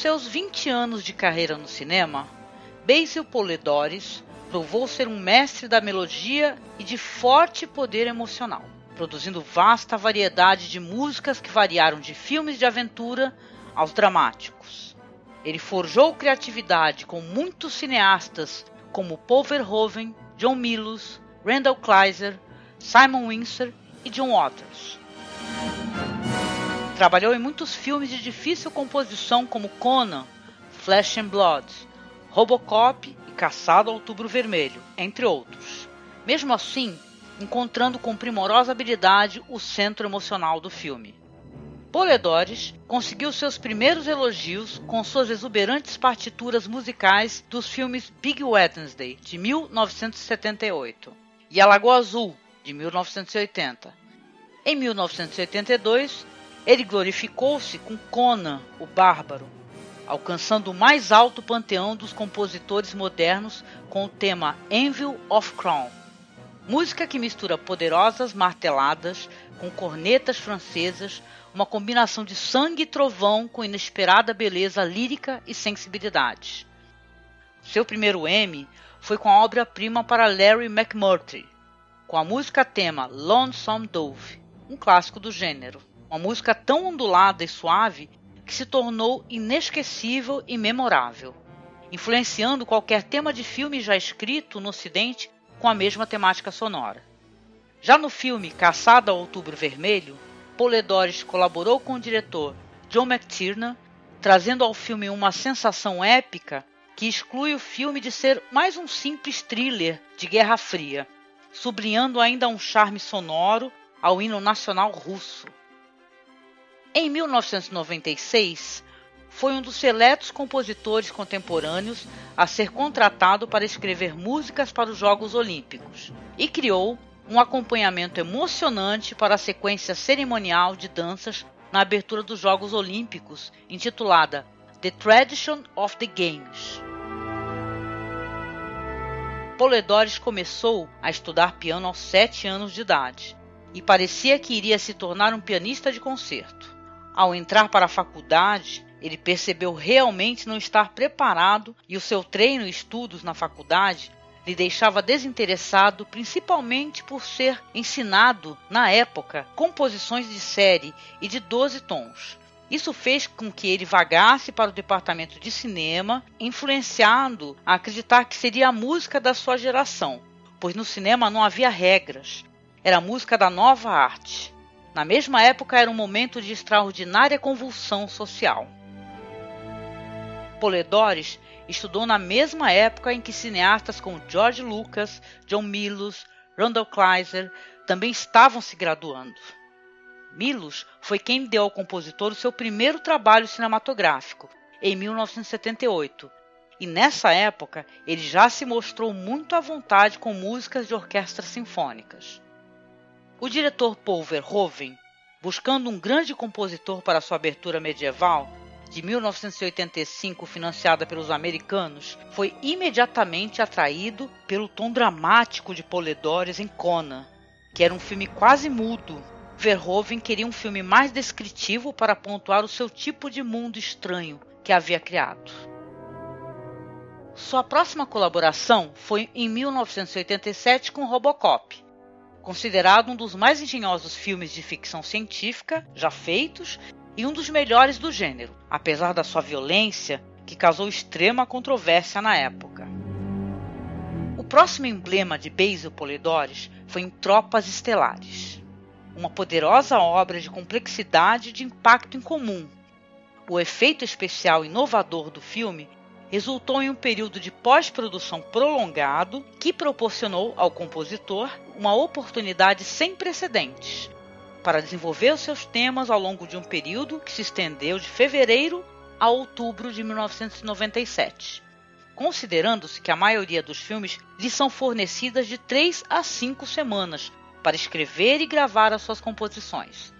seus 20 anos de carreira no cinema, Basil Polidori provou ser um mestre da melodia e de forte poder emocional, produzindo vasta variedade de músicas que variaram de filmes de aventura aos dramáticos. Ele forjou criatividade com muitos cineastas como Paul Verhoeven, John Milius, Randall Kleiser, Simon Windsor e John Waters. Trabalhou em muitos filmes de difícil composição como Conan, Flesh and Blood, Robocop e Caçado ao Outubro Vermelho, entre outros. Mesmo assim, encontrando com primorosa habilidade o centro emocional do filme. Poledores conseguiu seus primeiros elogios com suas exuberantes partituras musicais dos filmes Big Wednesday, de 1978, e A Lagoa Azul, de 1980. Em 1982, ele glorificou-se com Conan, o Bárbaro, alcançando o mais alto panteão dos compositores modernos com o tema Anvil of Crown, música que mistura poderosas marteladas com cornetas francesas, uma combinação de sangue e trovão com inesperada beleza lírica e sensibilidade. Seu primeiro Emmy foi com a obra-prima para Larry McMurtry, com a música tema Lonesome Dove, um clássico do gênero. Uma música tão ondulada e suave que se tornou inesquecível e memorável, influenciando qualquer tema de filme já escrito no Ocidente com a mesma temática sonora. Já no filme Caçada ao Outubro Vermelho, Poledores colaborou com o diretor John McTiernan, trazendo ao filme uma sensação épica que exclui o filme de ser mais um simples thriller de Guerra Fria, sublinhando ainda um charme sonoro ao hino nacional russo. Em 1996, foi um dos seletos compositores contemporâneos a ser contratado para escrever músicas para os Jogos Olímpicos e criou um acompanhamento emocionante para a sequência cerimonial de danças na abertura dos Jogos Olímpicos, intitulada The Tradition of the Games. Poledores começou a estudar piano aos sete anos de idade e parecia que iria se tornar um pianista de concerto. Ao entrar para a faculdade, ele percebeu realmente não estar preparado e o seu treino e estudos na faculdade lhe deixava desinteressado, principalmente por ser ensinado, na época, composições de série e de 12 tons. Isso fez com que ele vagasse para o departamento de cinema, influenciando a acreditar que seria a música da sua geração, pois no cinema não havia regras, era a música da nova arte. Na mesma época, era um momento de extraordinária convulsão social. Poledores estudou na mesma época em que cineastas como George Lucas, John Milius, Randall Kleiser também estavam se graduando. Milius foi quem deu ao compositor o seu primeiro trabalho cinematográfico, em 1978, e nessa época ele já se mostrou muito à vontade com músicas de orquestras sinfônicas. O diretor Paul Verhoeven, buscando um grande compositor para sua abertura medieval, de 1985, financiada pelos americanos, foi imediatamente atraído pelo tom dramático de Polidores em Conan, que era um filme quase mudo. Verhoeven queria um filme mais descritivo para pontuar o seu tipo de mundo estranho que havia criado. Sua próxima colaboração foi em 1987 com Robocop, considerado um dos mais engenhosos filmes de ficção científica já feitos e um dos melhores do gênero, apesar da sua violência, que causou extrema controvérsia na época. O próximo emblema de Basil Polidores foi em Tropas Estelares, uma poderosa obra de complexidade e de impacto incomum. O efeito especial inovador do filme resultou em um período de pós-produção prolongado que proporcionou ao compositor uma oportunidade sem precedentes para desenvolver os seus temas ao longo de um período que se estendeu de fevereiro a outubro de 1997, considerando-se que a maioria dos filmes lhe são fornecidas de três a cinco semanas para escrever e gravar as suas composições.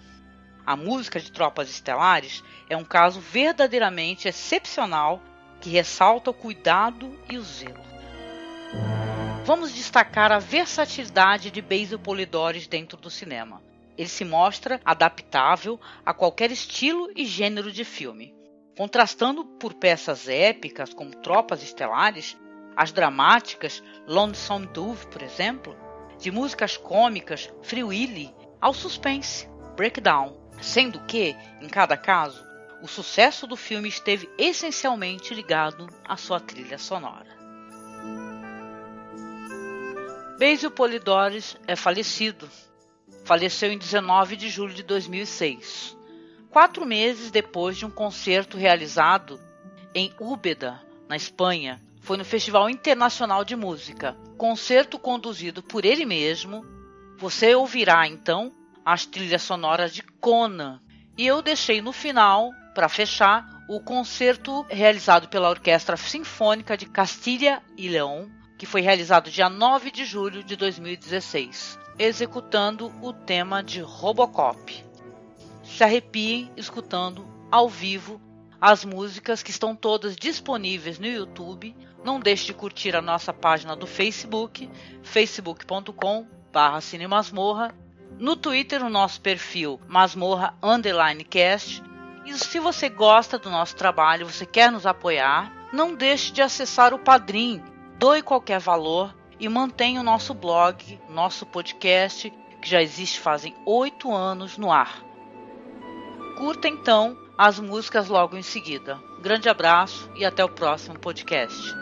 A música de Tropas Estelares é um caso verdadeiramente excepcional que ressalta o cuidado e o zelo. Vamos destacar a versatilidade de Basil Polidores dentro do cinema. Ele se mostra adaptável a qualquer estilo e gênero de filme, contrastando por peças épicas como Tropas Estelares, as dramáticas Lonesome Dove, por exemplo, de músicas cômicas Free Willy ao suspense Breakdown, sendo que, em cada caso, o sucesso do filme esteve essencialmente ligado à sua trilha sonora. Basil Polidores é falecido. Faleceu em 19 de julho de 2006, quatro meses depois de um concerto realizado em Úbeda, na Espanha. Foi no Festival Internacional de Música, concerto conduzido por ele mesmo. Você ouvirá então as trilhas sonoras de Conan. E eu deixei no final para fechar, o concerto realizado pela Orquestra Sinfônica de Castilha e León, que foi realizado dia 9 de julho de 2016, executando o tema de Robocop. Se arrepiem escutando ao vivo as músicas que estão todas disponíveis no YouTube. Não deixe de curtir a nossa página do Facebook, facebook.com/cinemasmorra, no Twitter o nosso perfil Masmorra Underline e se você gosta do nosso trabalho, você quer nos apoiar, não deixe de acessar o Padrim, doe qualquer valor e mantenha o nosso blog, nosso podcast, que já existe fazem oito anos no ar. Curta então as músicas logo em seguida. Grande abraço e até o próximo podcast.